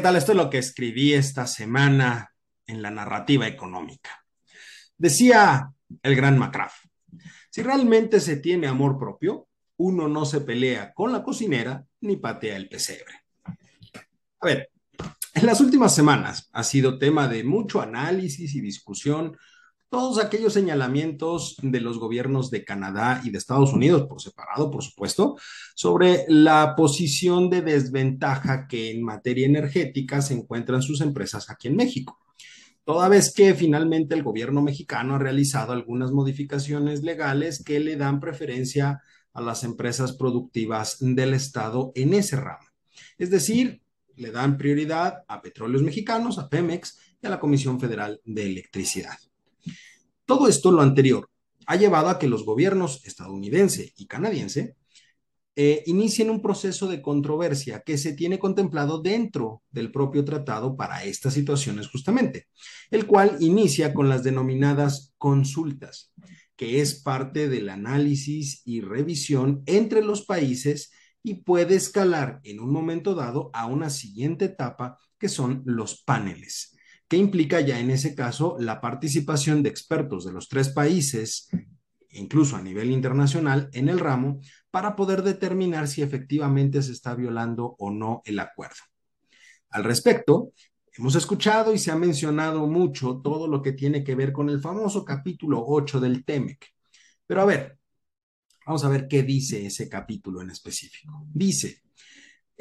¿qué tal? Esto es lo que escribí esta semana en la narrativa económica. Decía el gran Macraff, si realmente se tiene amor propio, uno no se pelea con la cocinera ni patea el pesebre. A ver, en las últimas semanas ha sido tema de mucho análisis y discusión todos aquellos señalamientos de los gobiernos de Canadá y de Estados Unidos, por separado, por supuesto, sobre la posición de desventaja que en materia energética se encuentran sus empresas aquí en México. Toda vez que finalmente el gobierno mexicano ha realizado algunas modificaciones legales que le dan preferencia a las empresas productivas del Estado en ese ramo. Es decir, le dan prioridad a petróleos mexicanos, a Pemex y a la Comisión Federal de Electricidad. Todo esto, lo anterior, ha llevado a que los gobiernos estadounidense y canadiense eh, inicien un proceso de controversia que se tiene contemplado dentro del propio tratado para estas situaciones justamente, el cual inicia con las denominadas consultas, que es parte del análisis y revisión entre los países y puede escalar en un momento dado a una siguiente etapa que son los paneles que implica ya en ese caso la participación de expertos de los tres países, incluso a nivel internacional, en el ramo, para poder determinar si efectivamente se está violando o no el acuerdo. Al respecto, hemos escuchado y se ha mencionado mucho todo lo que tiene que ver con el famoso capítulo 8 del TEMEC. Pero a ver, vamos a ver qué dice ese capítulo en específico. Dice,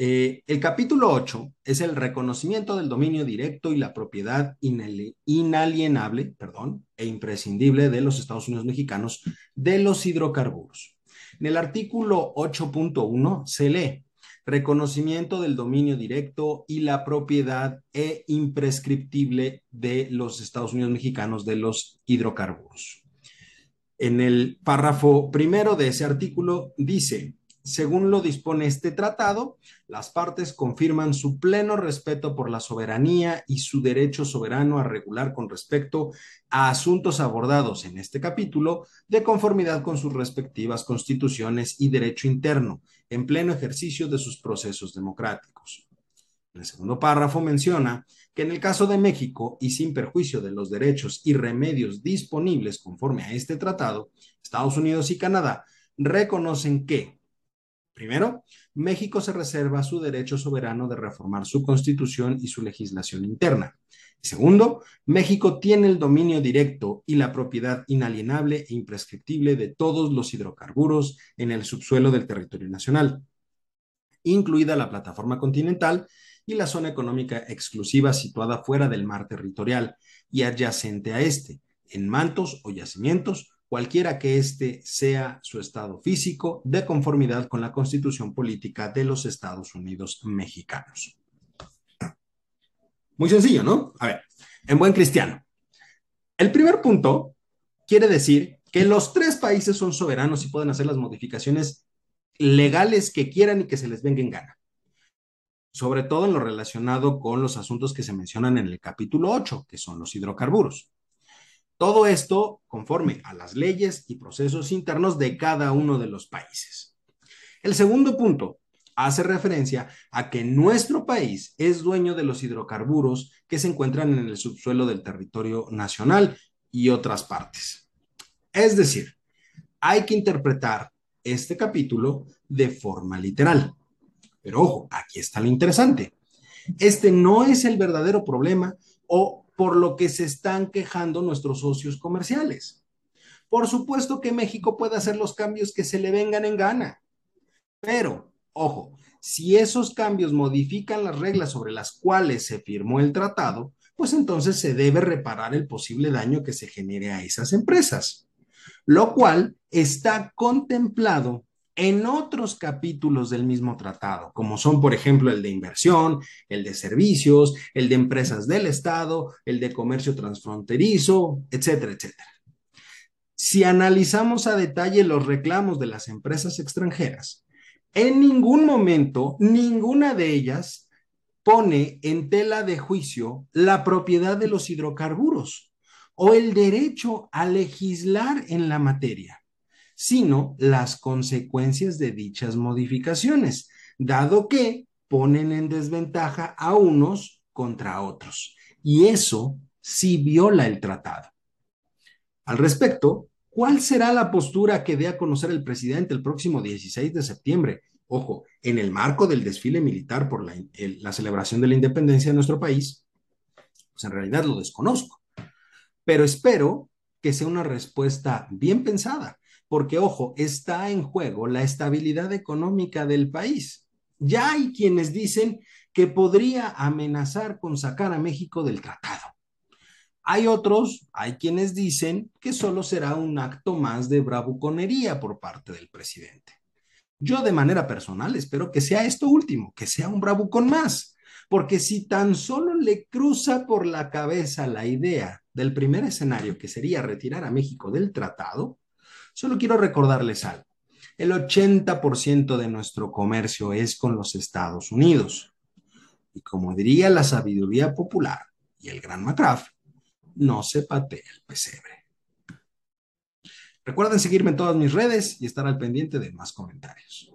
eh, el capítulo 8 es el reconocimiento del dominio directo y la propiedad inalienable perdón, e imprescindible de los Estados Unidos mexicanos de los hidrocarburos. En el artículo 8.1 se lee reconocimiento del dominio directo y la propiedad e imprescriptible de los Estados Unidos mexicanos de los hidrocarburos. En el párrafo primero de ese artículo dice, según lo dispone este tratado, las partes confirman su pleno respeto por la soberanía y su derecho soberano a regular con respecto a asuntos abordados en este capítulo de conformidad con sus respectivas constituciones y derecho interno, en pleno ejercicio de sus procesos democráticos. El segundo párrafo menciona que en el caso de México y sin perjuicio de los derechos y remedios disponibles conforme a este tratado, Estados Unidos y Canadá reconocen que Primero, México se reserva su derecho soberano de reformar su constitución y su legislación interna. Segundo, México tiene el dominio directo y la propiedad inalienable e imprescriptible de todos los hidrocarburos en el subsuelo del territorio nacional, incluida la plataforma continental y la zona económica exclusiva situada fuera del mar territorial y adyacente a este, en mantos o yacimientos cualquiera que éste sea su estado físico, de conformidad con la constitución política de los Estados Unidos mexicanos. Muy sencillo, ¿no? A ver, en buen cristiano. El primer punto quiere decir que los tres países son soberanos y pueden hacer las modificaciones legales que quieran y que se les venga en gana. Sobre todo en lo relacionado con los asuntos que se mencionan en el capítulo 8, que son los hidrocarburos. Todo esto conforme a las leyes y procesos internos de cada uno de los países. El segundo punto hace referencia a que nuestro país es dueño de los hidrocarburos que se encuentran en el subsuelo del territorio nacional y otras partes. Es decir, hay que interpretar este capítulo de forma literal. Pero ojo, aquí está lo interesante. Este no es el verdadero problema o por lo que se están quejando nuestros socios comerciales. Por supuesto que México puede hacer los cambios que se le vengan en gana, pero, ojo, si esos cambios modifican las reglas sobre las cuales se firmó el tratado, pues entonces se debe reparar el posible daño que se genere a esas empresas, lo cual está contemplado en otros capítulos del mismo tratado, como son, por ejemplo, el de inversión, el de servicios, el de empresas del Estado, el de comercio transfronterizo, etcétera, etcétera. Si analizamos a detalle los reclamos de las empresas extranjeras, en ningún momento ninguna de ellas pone en tela de juicio la propiedad de los hidrocarburos o el derecho a legislar en la materia sino las consecuencias de dichas modificaciones, dado que ponen en desventaja a unos contra otros. Y eso sí viola el tratado. Al respecto, ¿cuál será la postura que dé a conocer el presidente el próximo 16 de septiembre? Ojo, en el marco del desfile militar por la, la celebración de la independencia de nuestro país, pues en realidad lo desconozco. Pero espero que sea una respuesta bien pensada, porque, ojo, está en juego la estabilidad económica del país. Ya hay quienes dicen que podría amenazar con sacar a México del tratado. Hay otros, hay quienes dicen que solo será un acto más de bravuconería por parte del presidente. Yo de manera personal espero que sea esto último, que sea un bravucón más, porque si tan solo le cruza por la cabeza la idea del primer escenario, que sería retirar a México del tratado, Solo quiero recordarles algo. El 80% de nuestro comercio es con los Estados Unidos. Y como diría la sabiduría popular y el gran McCraft, no se patea el pesebre. Recuerden seguirme en todas mis redes y estar al pendiente de más comentarios.